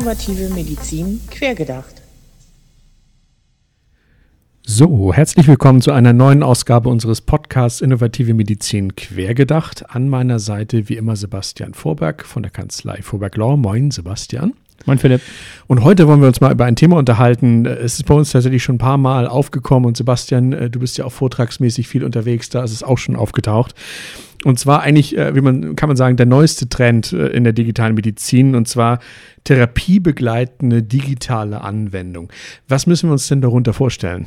Innovative Medizin quergedacht. So, herzlich willkommen zu einer neuen Ausgabe unseres Podcasts Innovative Medizin quergedacht. An meiner Seite wie immer Sebastian Vorberg von der Kanzlei Vorberg Law. Moin, Sebastian. Moin Philipp. Und heute wollen wir uns mal über ein Thema unterhalten. Es ist bei uns tatsächlich schon ein paar Mal aufgekommen und Sebastian, äh, du bist ja auch vortragsmäßig viel unterwegs, da ist es auch schon aufgetaucht. Und zwar eigentlich, äh, wie man kann man sagen, der neueste Trend äh, in der digitalen Medizin und zwar therapiebegleitende digitale Anwendung. Was müssen wir uns denn darunter vorstellen?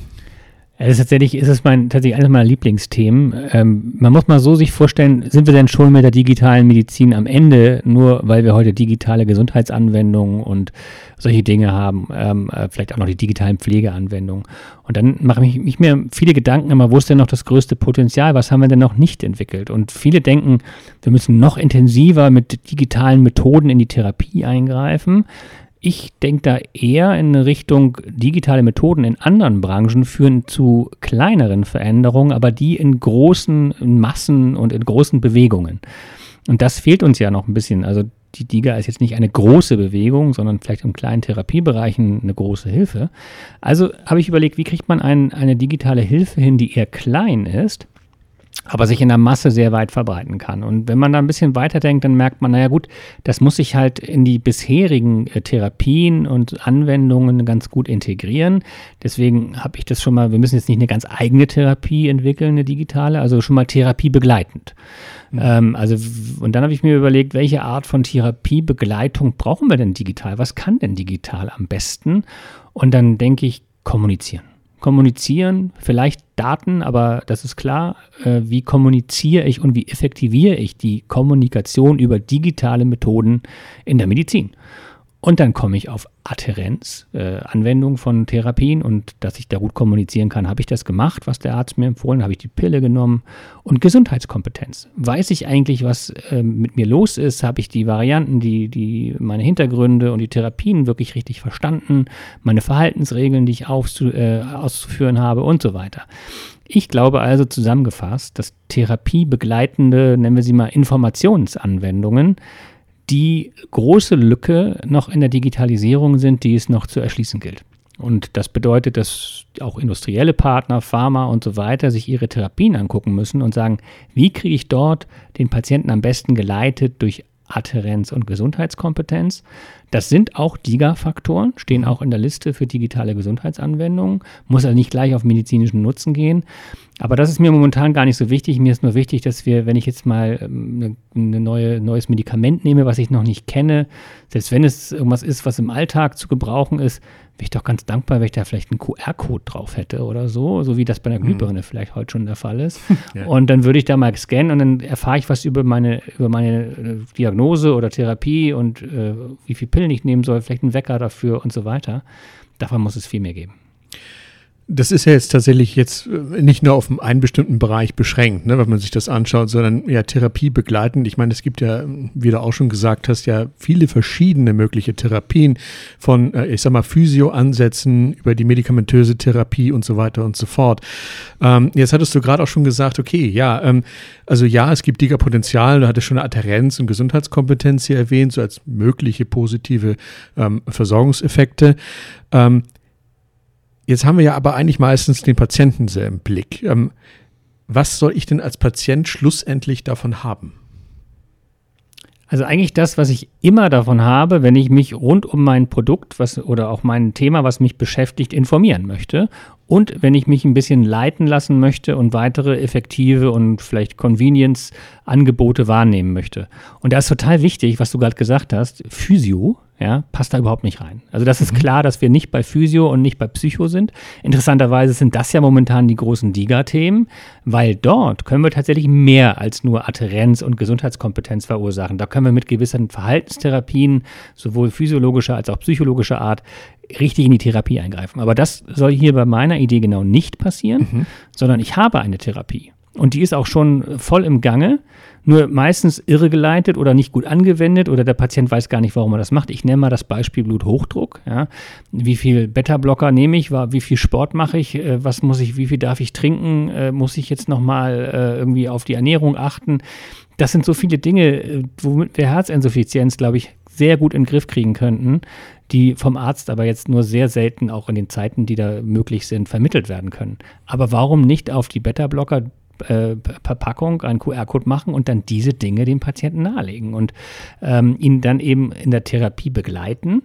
Es ist tatsächlich, ist es mein, tatsächlich eines meiner Lieblingsthemen. Ähm, man muss mal so sich vorstellen, sind wir denn schon mit der digitalen Medizin am Ende, nur weil wir heute digitale Gesundheitsanwendungen und solche Dinge haben, ähm, äh, vielleicht auch noch die digitalen Pflegeanwendungen. Und dann mache ich, ich mir viele Gedanken immer, wo ist denn noch das größte Potenzial? Was haben wir denn noch nicht entwickelt? Und viele denken, wir müssen noch intensiver mit digitalen Methoden in die Therapie eingreifen. Ich denke da eher in Richtung digitale Methoden in anderen Branchen führen zu kleineren Veränderungen, aber die in großen Massen und in großen Bewegungen. Und das fehlt uns ja noch ein bisschen. Also die DIGA ist jetzt nicht eine große Bewegung, sondern vielleicht in kleinen Therapiebereichen eine große Hilfe. Also habe ich überlegt, wie kriegt man ein, eine digitale Hilfe hin, die eher klein ist, aber sich in der Masse sehr weit verbreiten kann. Und wenn man da ein bisschen weiterdenkt, dann merkt man, naja gut, das muss sich halt in die bisherigen äh, Therapien und Anwendungen ganz gut integrieren. Deswegen habe ich das schon mal, wir müssen jetzt nicht eine ganz eigene Therapie entwickeln, eine digitale, also schon mal therapiebegleitend. Mhm. Ähm, also, und dann habe ich mir überlegt, welche Art von Therapiebegleitung brauchen wir denn digital? Was kann denn digital am besten? Und dann denke ich, kommunizieren kommunizieren, vielleicht Daten, aber das ist klar, äh, wie kommuniziere ich und wie effektiviere ich die Kommunikation über digitale Methoden in der Medizin. Und dann komme ich auf Adherenz, äh, Anwendung von Therapien und dass ich da gut kommunizieren kann, habe ich das gemacht, was der Arzt mir empfohlen, habe ich die Pille genommen und Gesundheitskompetenz. Weiß ich eigentlich, was äh, mit mir los ist? Habe ich die Varianten, die, die, meine Hintergründe und die Therapien wirklich richtig verstanden? Meine Verhaltensregeln, die ich aufzu, äh, auszuführen habe und so weiter. Ich glaube also zusammengefasst, dass therapiebegleitende, nennen wir sie mal Informationsanwendungen, die große Lücke noch in der Digitalisierung sind, die es noch zu erschließen gilt. Und das bedeutet, dass auch industrielle Partner, Pharma und so weiter sich ihre Therapien angucken müssen und sagen, wie kriege ich dort den Patienten am besten geleitet durch Adherenz und Gesundheitskompetenz. Das sind auch DIGA-Faktoren, stehen auch in der Liste für digitale Gesundheitsanwendungen, muss also nicht gleich auf medizinischen Nutzen gehen. Aber das ist mir momentan gar nicht so wichtig. Mir ist nur wichtig, dass wir, wenn ich jetzt mal ein ähm, ne neue, neues Medikament nehme, was ich noch nicht kenne, selbst wenn es irgendwas ist, was im Alltag zu gebrauchen ist, wäre ich doch ganz dankbar, wenn ich da vielleicht einen QR-Code drauf hätte oder so, so wie das bei der mhm. Glühbirne mhm. vielleicht heute schon der Fall ist. ja. Und dann würde ich da mal scannen und dann erfahre ich was über meine, über meine äh, Diagnose oder Therapie und äh, wie viel Pillen ich nehmen soll, vielleicht einen Wecker dafür und so weiter. Davon muss es viel mehr geben. Das ist ja jetzt tatsächlich jetzt äh, nicht nur auf einen bestimmten Bereich beschränkt, ne, wenn man sich das anschaut, sondern ja Therapie begleitend. Ich meine, es gibt ja, wie du auch schon gesagt hast, ja viele verschiedene mögliche Therapien von, äh, ich sag mal, Physio-Ansätzen über die medikamentöse Therapie und so weiter und so fort. Ähm, jetzt hattest du gerade auch schon gesagt, okay, ja, ähm, also ja, es gibt Diga-Potenzial, du hattest schon eine Adherenz und Gesundheitskompetenz hier erwähnt, so als mögliche positive ähm, Versorgungseffekte. Ähm, Jetzt haben wir ja aber eigentlich meistens den Patienten sehr im Blick. Ähm, was soll ich denn als Patient schlussendlich davon haben? Also eigentlich das, was ich immer davon habe, wenn ich mich rund um mein Produkt was, oder auch mein Thema, was mich beschäftigt, informieren möchte. Und wenn ich mich ein bisschen leiten lassen möchte und weitere effektive und vielleicht Convenience-Angebote wahrnehmen möchte. Und da ist total wichtig, was du gerade gesagt hast, Physio ja, passt da überhaupt nicht rein. Also das ist mhm. klar, dass wir nicht bei Physio und nicht bei Psycho sind. Interessanterweise sind das ja momentan die großen DIGA-Themen, weil dort können wir tatsächlich mehr als nur Adherenz und Gesundheitskompetenz verursachen. Da können wir mit gewissen Verhaltenstherapien, sowohl physiologischer als auch psychologischer Art, richtig in die Therapie eingreifen. Aber das soll hier bei meiner Idee genau nicht passieren, mhm. sondern ich habe eine Therapie. Und die ist auch schon voll im Gange, nur meistens irregeleitet oder nicht gut angewendet oder der Patient weiß gar nicht, warum er das macht. Ich nenne mal das Beispiel Bluthochdruck. Ja. Wie viel Beta-Blocker nehme ich, wie viel Sport mache ich, äh, was muss ich, wie viel darf ich trinken, äh, muss ich jetzt nochmal äh, irgendwie auf die Ernährung achten. Das sind so viele Dinge, womit wir Herzinsuffizienz, glaube ich, sehr gut in den Griff kriegen könnten, die vom Arzt aber jetzt nur sehr selten auch in den Zeiten, die da möglich sind, vermittelt werden können. Aber warum nicht auf die Beta-Blocker äh, Verpackung einen QR-Code machen und dann diese Dinge dem Patienten nahelegen und ähm, ihn dann eben in der Therapie begleiten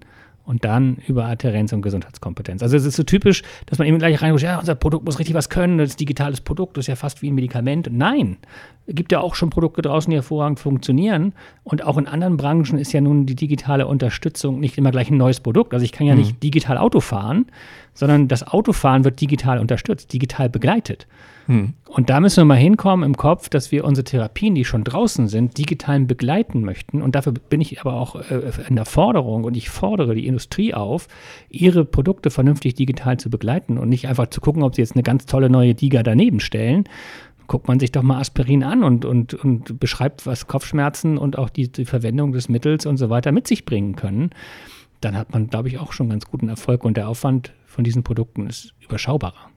und dann über Adherenz und Gesundheitskompetenz. Also es ist so typisch, dass man eben gleich reinguckt, ja, unser Produkt muss richtig was können, das ist ein digitales Produkt, das ist ja fast wie ein Medikament. Nein, es gibt ja auch schon Produkte draußen, die hervorragend funktionieren. Und auch in anderen Branchen ist ja nun die digitale Unterstützung nicht immer gleich ein neues Produkt. Also ich kann ja mhm. nicht digital Auto fahren, sondern das Autofahren wird digital unterstützt, digital begleitet. Hm. Und da müssen wir mal hinkommen im Kopf, dass wir unsere Therapien, die schon draußen sind, digital begleiten möchten. Und dafür bin ich aber auch äh, in der Forderung und ich fordere die Industrie auf, ihre Produkte vernünftig digital zu begleiten und nicht einfach zu gucken, ob sie jetzt eine ganz tolle neue Diga daneben stellen. Guckt man sich doch mal Aspirin an und, und, und beschreibt, was Kopfschmerzen und auch die, die Verwendung des Mittels und so weiter mit sich bringen können. Dann hat man, glaube ich, auch schon ganz guten Erfolg und der Aufwand von diesen Produkten ist überschaubarer.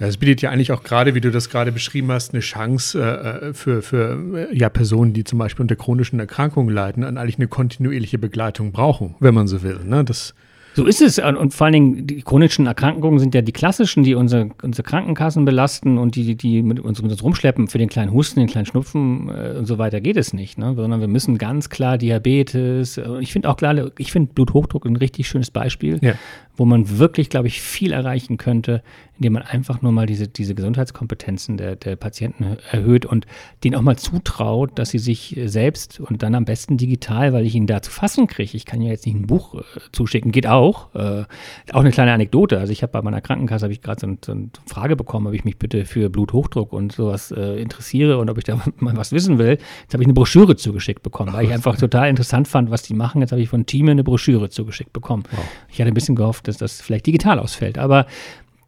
Ja, es bietet ja eigentlich auch gerade, wie du das gerade beschrieben hast, eine Chance äh, für, für ja, Personen, die zum Beispiel unter chronischen Erkrankungen leiden, an eigentlich eine kontinuierliche Begleitung brauchen, wenn man so will. Ne? Das so ist es. Und vor allen Dingen, die chronischen Erkrankungen sind ja die klassischen, die unsere, unsere Krankenkassen belasten und die, die mit uns, mit uns rumschleppen. Für den kleinen Husten, den kleinen Schnupfen äh, und so weiter geht es nicht. Ne? Sondern wir müssen ganz klar Diabetes. Äh, ich finde auch klar, ich finde Bluthochdruck ein richtig schönes Beispiel, ja. Wo man wirklich, glaube ich, viel erreichen könnte, indem man einfach nur mal diese, diese Gesundheitskompetenzen der, der Patienten erhöht und denen auch mal zutraut, dass sie sich selbst und dann am besten digital, weil ich ihn da zu fassen kriege. Ich kann ja jetzt nicht ein Buch äh, zuschicken, geht auch. Äh, auch eine kleine Anekdote. Also ich habe bei meiner Krankenkasse habe ich gerade so, so, eine Frage bekommen, ob ich mich bitte für Bluthochdruck und sowas äh, interessiere und ob ich da mal was wissen will. Jetzt habe ich eine Broschüre zugeschickt bekommen, weil ich einfach total interessant fand, was die machen. Jetzt habe ich von Team eine Broschüre zugeschickt bekommen. Wow. Ich hatte ein bisschen gehofft, dass das vielleicht digital ausfällt, aber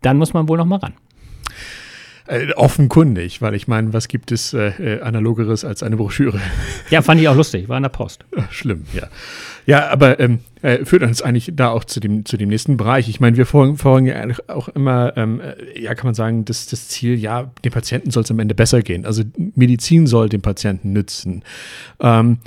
dann muss man wohl noch mal ran. Äh, offenkundig, weil ich meine, was gibt es äh, äh, analogeres als eine Broschüre? Ja, fand ich auch lustig, war in der Post. Schlimm, ja. Ja, aber ähm, äh, führt uns eigentlich da auch zu dem, zu dem nächsten Bereich. Ich meine, wir folgen, ja auch immer, ähm, äh, ja, kann man sagen, das, das Ziel, ja, dem Patienten soll es am Ende besser gehen. Also Medizin soll dem Patienten nützen. Ähm,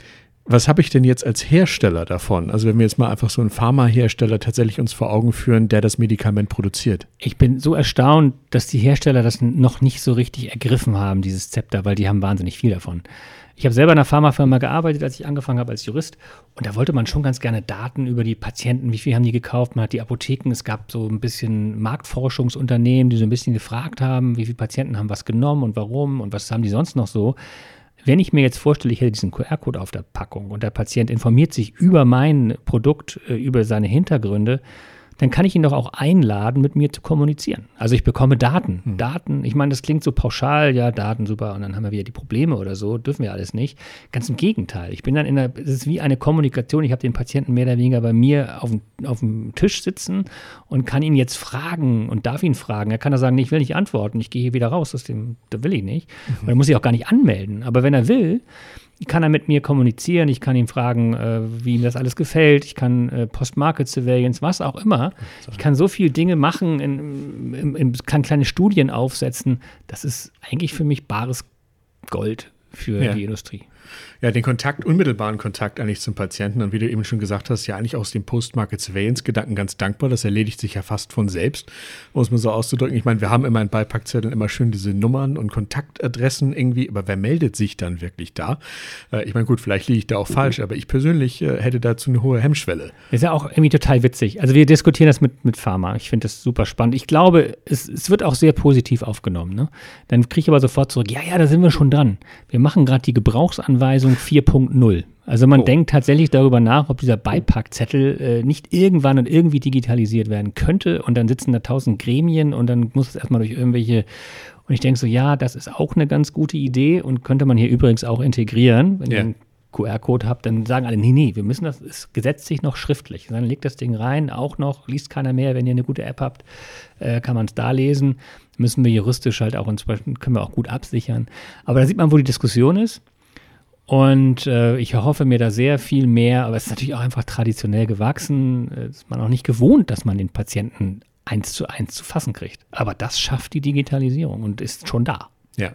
was habe ich denn jetzt als Hersteller davon? Also wenn wir jetzt mal einfach so einen Pharmahersteller tatsächlich uns vor Augen führen, der das Medikament produziert. Ich bin so erstaunt, dass die Hersteller das noch nicht so richtig ergriffen haben, dieses Zepter, weil die haben wahnsinnig viel davon. Ich habe selber in einer Pharmafirma gearbeitet, als ich angefangen habe als Jurist. Und da wollte man schon ganz gerne Daten über die Patienten, wie viel haben die gekauft. Man hat die Apotheken, es gab so ein bisschen Marktforschungsunternehmen, die so ein bisschen gefragt haben, wie viele Patienten haben was genommen und warum und was haben die sonst noch so. Wenn ich mir jetzt vorstelle, ich hätte diesen QR-Code auf der Packung und der Patient informiert sich über mein Produkt, äh, über seine Hintergründe, dann kann ich ihn doch auch einladen, mit mir zu kommunizieren. Also ich bekomme Daten. Hm. Daten, ich meine, das klingt so pauschal, ja, Daten, super, und dann haben wir wieder die Probleme oder so, dürfen wir alles nicht. Ganz im Gegenteil. Ich bin dann in der, es ist wie eine Kommunikation, ich habe den Patienten mehr oder weniger bei mir auf, auf dem Tisch sitzen und kann ihn jetzt fragen und darf ihn fragen. Er kann da sagen, nee, ich will nicht antworten, ich gehe hier wieder raus, das, dem, das will ich nicht. Mhm. Und dann muss ich auch gar nicht anmelden. Aber wenn er will, kann er mit mir kommunizieren, ich kann ihn fragen, äh, wie ihm das alles gefällt, ich kann äh, Post-Market Surveillance, was auch immer. Ich kann so viele Dinge machen, in, in, in, kann kleine Studien aufsetzen. Das ist eigentlich für mich bares Gold für ja. die Industrie. Ja, den Kontakt, unmittelbaren Kontakt eigentlich zum Patienten und wie du eben schon gesagt hast, ja eigentlich aus dem Post-Market Surveillance-Gedanken ganz dankbar. Das erledigt sich ja fast von selbst, muss man so auszudrücken. Ich meine, wir haben immer in Beipackzetteln immer schön diese Nummern und Kontaktadressen irgendwie, aber wer meldet sich dann wirklich da? Äh, ich meine, gut, vielleicht liege ich da auch falsch, aber ich persönlich äh, hätte dazu eine hohe Hemmschwelle. ist ja auch irgendwie total witzig. Also wir diskutieren das mit, mit Pharma. Ich finde das super spannend. Ich glaube, es, es wird auch sehr positiv aufgenommen. Ne? Dann kriege ich aber sofort zurück, ja, ja, da sind wir schon dran. Wir machen gerade die Gebrauchsanweisung 4.0. Also man oh. denkt tatsächlich darüber nach, ob dieser Beipackzettel äh, nicht irgendwann und irgendwie digitalisiert werden könnte. Und dann sitzen da tausend Gremien und dann muss es erstmal durch irgendwelche. Und ich denke so, ja, das ist auch eine ganz gute Idee und könnte man hier übrigens auch integrieren. Wenn ja. ihr einen QR-Code habt, dann sagen alle, nee, nee, wir müssen das, es gesetzt sich noch schriftlich. Dann legt das Ding rein, auch noch, liest keiner mehr. Wenn ihr eine gute App habt, äh, kann man es da lesen. Müssen wir juristisch halt auch können wir auch gut absichern. Aber da sieht man, wo die Diskussion ist. Und äh, ich hoffe mir da sehr viel mehr, aber es ist natürlich auch einfach traditionell gewachsen. Ist man auch nicht gewohnt, dass man den Patienten eins zu eins zu fassen kriegt. Aber das schafft die Digitalisierung und ist schon da. Ja.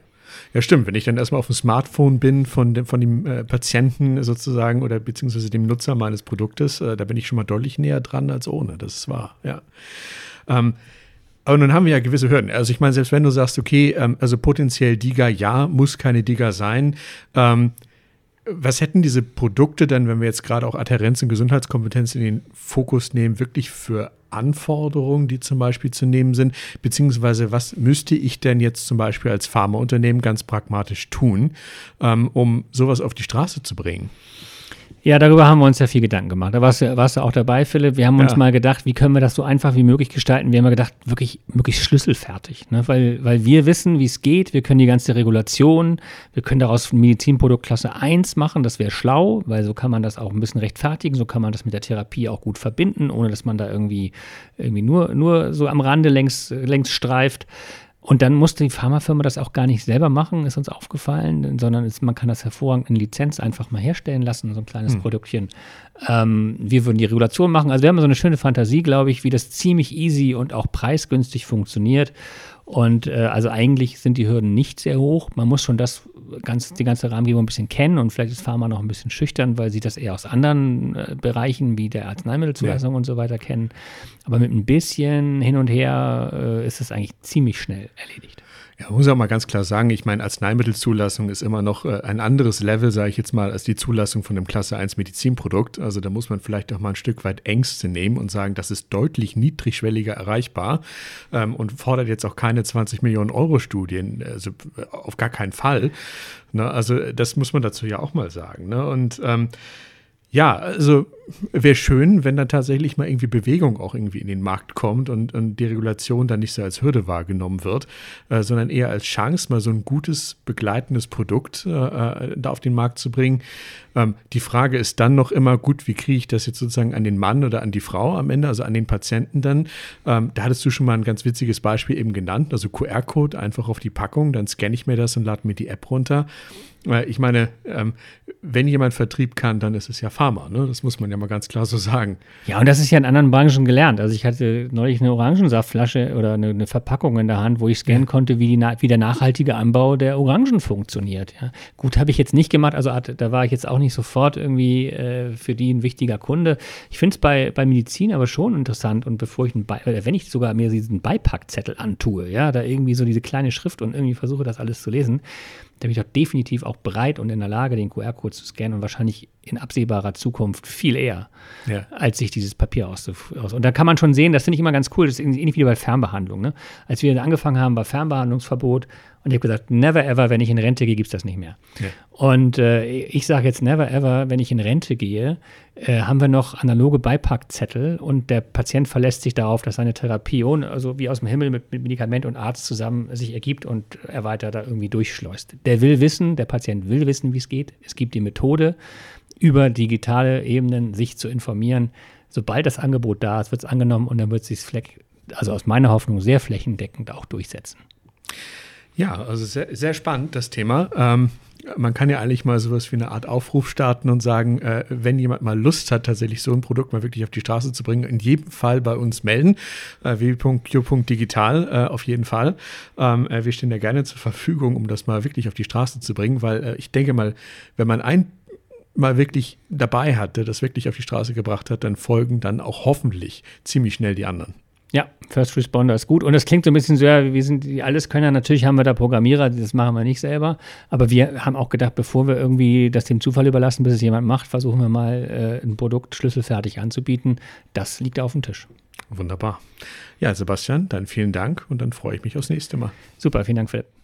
Ja, stimmt. Wenn ich dann erstmal auf dem Smartphone bin von dem, von dem äh, Patienten sozusagen oder beziehungsweise dem Nutzer meines Produktes, äh, da bin ich schon mal deutlich näher dran als ohne. Das ist wahr, ja. Ähm, aber nun haben wir ja gewisse Hürden. Also ich meine, selbst wenn du sagst, okay, ähm, also potenziell Diga ja, muss keine Diga sein. Ähm, was hätten diese Produkte dann, wenn wir jetzt gerade auch Adherenz und Gesundheitskompetenz in den Fokus nehmen, wirklich für Anforderungen, die zum Beispiel zu nehmen sind? Beziehungsweise was müsste ich denn jetzt zum Beispiel als Pharmaunternehmen ganz pragmatisch tun, ähm, um sowas auf die Straße zu bringen? Ja, darüber haben wir uns ja viel Gedanken gemacht. Da warst du, warst du auch dabei, Philipp. Wir haben ja. uns mal gedacht, wie können wir das so einfach wie möglich gestalten? Wir haben gedacht, wirklich, wirklich schlüsselfertig. Ne? Weil, weil wir wissen, wie es geht. Wir können die ganze Regulation, wir können daraus Medizinprodukt Klasse 1 machen. Das wäre schlau, weil so kann man das auch ein bisschen rechtfertigen. So kann man das mit der Therapie auch gut verbinden, ohne dass man da irgendwie, irgendwie nur, nur so am Rande längs, längs streift. Und dann musste die Pharmafirma das auch gar nicht selber machen, ist uns aufgefallen, sondern es, man kann das hervorragend in Lizenz einfach mal herstellen lassen, so ein kleines hm. Produktchen. Ähm, wir würden die Regulation machen. Also wir haben so eine schöne Fantasie, glaube ich, wie das ziemlich easy und auch preisgünstig funktioniert. Und äh, also eigentlich sind die Hürden nicht sehr hoch. Man muss schon das ganz, die ganze Rahmengebung ein bisschen kennen und vielleicht ist Pharma noch ein bisschen schüchtern, weil sie das eher aus anderen äh, Bereichen wie der Arzneimittelzulassung ja. und so weiter kennen. Aber mit ein bisschen hin und her äh, ist es eigentlich ziemlich schnell erledigt. Ja, muss auch mal ganz klar sagen, ich meine, Arzneimittelzulassung ist immer noch äh, ein anderes Level, sage ich jetzt mal, als die Zulassung von einem Klasse 1 Medizinprodukt. Also da muss man vielleicht auch mal ein Stück weit Ängste nehmen und sagen, das ist deutlich niedrigschwelliger erreichbar ähm, und fordert jetzt auch keine 20 Millionen Euro Studien, also äh, auf gar keinen Fall. Ne? Also das muss man dazu ja auch mal sagen. Ne? Und ähm, ja, also wäre schön, wenn da tatsächlich mal irgendwie Bewegung auch irgendwie in den Markt kommt und, und die Regulation dann nicht so als Hürde wahrgenommen wird, äh, sondern eher als Chance, mal so ein gutes begleitendes Produkt äh, äh, da auf den Markt zu bringen. Ähm, die Frage ist dann noch immer, gut, wie kriege ich das jetzt sozusagen an den Mann oder an die Frau am Ende, also an den Patienten dann? Ähm, da hattest du schon mal ein ganz witziges Beispiel eben genannt, also QR-Code einfach auf die Packung, dann scanne ich mir das und lade mir die App runter. Ich meine, ähm, wenn jemand Vertrieb kann, dann ist es ja Pharma. Ne? Das muss man ja mal ganz klar so sagen. Ja, und das ist ja in anderen Branchen gelernt. Also ich hatte neulich eine Orangensaftflasche oder eine, eine Verpackung in der Hand, wo ich scannen konnte, wie, die, wie, der nachhaltige Anbau der Orangen funktioniert. Ja. Gut, habe ich jetzt nicht gemacht. Also da war ich jetzt auch nicht sofort irgendwie äh, für die ein wichtiger Kunde. Ich finde es bei, bei Medizin aber schon interessant. Und bevor ich einen Be wenn ich sogar mir diesen Beipackzettel antue, ja, da irgendwie so diese kleine Schrift und irgendwie versuche, das alles zu lesen, da bin ich doch definitiv auch bereit und in der Lage, den QR-Code zu scannen und wahrscheinlich in absehbarer Zukunft viel eher, ja. als sich dieses Papier auszuführen. Und da kann man schon sehen, das finde ich immer ganz cool, das ist ähnlich wie bei Fernbehandlung. Ne? Als wir angefangen haben, war Fernbehandlungsverbot und ich habe gesagt, never ever, wenn ich in Rente gehe, gibt es das nicht mehr. Ja. Und äh, ich sage jetzt never ever, wenn ich in Rente gehe, äh, haben wir noch analoge Beipackzettel und der Patient verlässt sich darauf, dass seine Therapie, also wie aus dem Himmel mit, mit Medikament und Arzt zusammen sich ergibt und er weiter da irgendwie durchschleust. Der will wissen, der Patient will wissen, wie es geht. Es gibt die Methode, über digitale Ebenen sich zu informieren. Sobald das Angebot da ist, wird es angenommen und dann wird sich Fleck, also aus meiner Hoffnung sehr flächendeckend auch durchsetzen. Ja, also sehr, sehr spannend, das Thema. Ähm, man kann ja eigentlich mal sowas wie eine Art Aufruf starten und sagen, äh, wenn jemand mal Lust hat, tatsächlich so ein Produkt mal wirklich auf die Straße zu bringen, in jedem Fall bei uns melden. Äh, www.q.digital äh, auf jeden Fall. Ähm, äh, wir stehen ja gerne zur Verfügung, um das mal wirklich auf die Straße zu bringen, weil äh, ich denke mal, wenn man ein mal wirklich dabei hat, der das wirklich auf die Straße gebracht hat, dann folgen dann auch hoffentlich ziemlich schnell die anderen. Ja, First Responder ist gut. Und das klingt so ein bisschen so, ja, wir sind die Alleskönner. Natürlich haben wir da Programmierer, das machen wir nicht selber. Aber wir haben auch gedacht, bevor wir irgendwie das dem Zufall überlassen, bis es jemand macht, versuchen wir mal, äh, ein Produkt schlüsselfertig anzubieten. Das liegt auf dem Tisch. Wunderbar. Ja, Sebastian, dann vielen Dank und dann freue ich mich aufs nächste Mal. Super, vielen Dank, Philipp.